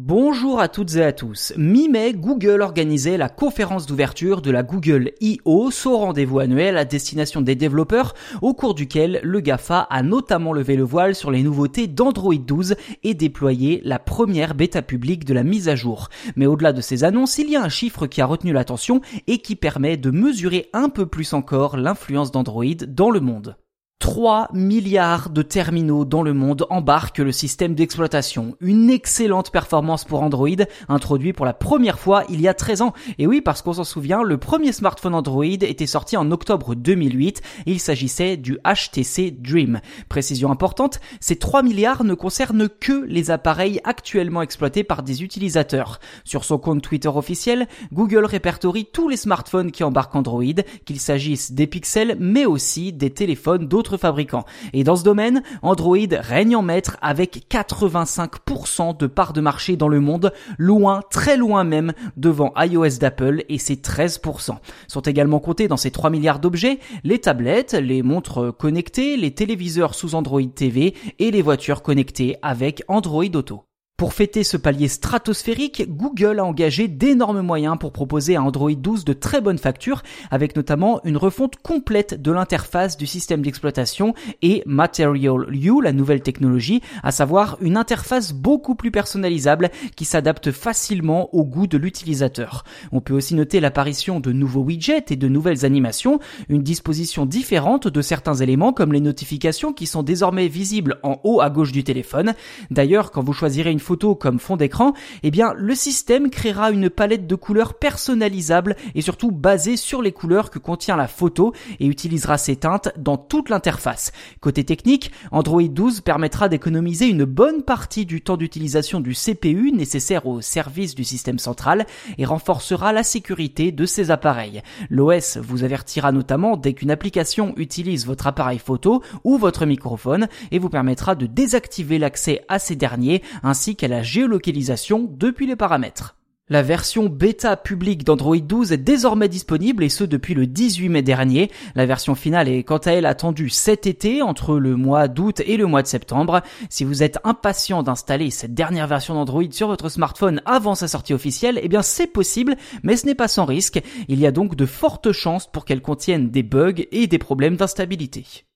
Bonjour à toutes et à tous. Mi-mai, Google organisait la conférence d'ouverture de la Google I.O., son rendez-vous annuel à destination des développeurs, au cours duquel le GAFA a notamment levé le voile sur les nouveautés d'Android 12 et déployé la première bêta publique de la mise à jour. Mais au-delà de ces annonces, il y a un chiffre qui a retenu l'attention et qui permet de mesurer un peu plus encore l'influence d'Android dans le monde. 3 milliards de terminaux dans le monde embarquent le système d'exploitation. Une excellente performance pour Android, introduit pour la première fois il y a 13 ans. Et oui, parce qu'on s'en souvient, le premier smartphone Android était sorti en octobre 2008. Il s'agissait du HTC Dream. Précision importante, ces 3 milliards ne concernent que les appareils actuellement exploités par des utilisateurs. Sur son compte Twitter officiel, Google répertorie tous les smartphones qui embarquent Android, qu'il s'agisse des pixels, mais aussi des téléphones d'autres fabricants. Et dans ce domaine, Android règne en maître avec 85% de part de marché dans le monde, loin, très loin même, devant iOS d'Apple et ses 13%. Sont également comptés dans ces 3 milliards d'objets les tablettes, les montres connectées, les téléviseurs sous Android TV et les voitures connectées avec Android Auto. Pour fêter ce palier stratosphérique, Google a engagé d'énormes moyens pour proposer à Android 12 de très bonnes factures, avec notamment une refonte complète de l'interface du système d'exploitation et Material U, la nouvelle technologie, à savoir une interface beaucoup plus personnalisable qui s'adapte facilement au goût de l'utilisateur. On peut aussi noter l'apparition de nouveaux widgets et de nouvelles animations, une disposition différente de certains éléments comme les notifications qui sont désormais visibles en haut à gauche du téléphone. D'ailleurs, quand vous choisirez une photo comme fond d'écran, eh bien le système créera une palette de couleurs personnalisables et surtout basée sur les couleurs que contient la photo et utilisera ces teintes dans toute l'interface. Côté technique, Android 12 permettra d'économiser une bonne partie du temps d'utilisation du CPU nécessaire au service du système central et renforcera la sécurité de ces appareils. L'OS vous avertira notamment dès qu'une application utilise votre appareil photo ou votre microphone et vous permettra de désactiver l'accès à ces derniers ainsi qu'à la géolocalisation depuis les paramètres. La version bêta publique d'Android 12 est désormais disponible et ce depuis le 18 mai dernier. La version finale est quant à elle attendue cet été entre le mois d'août et le mois de septembre. Si vous êtes impatient d'installer cette dernière version d'Android sur votre smartphone avant sa sortie officielle, eh bien c'est possible, mais ce n'est pas sans risque. Il y a donc de fortes chances pour qu'elle contienne des bugs et des problèmes d'instabilité.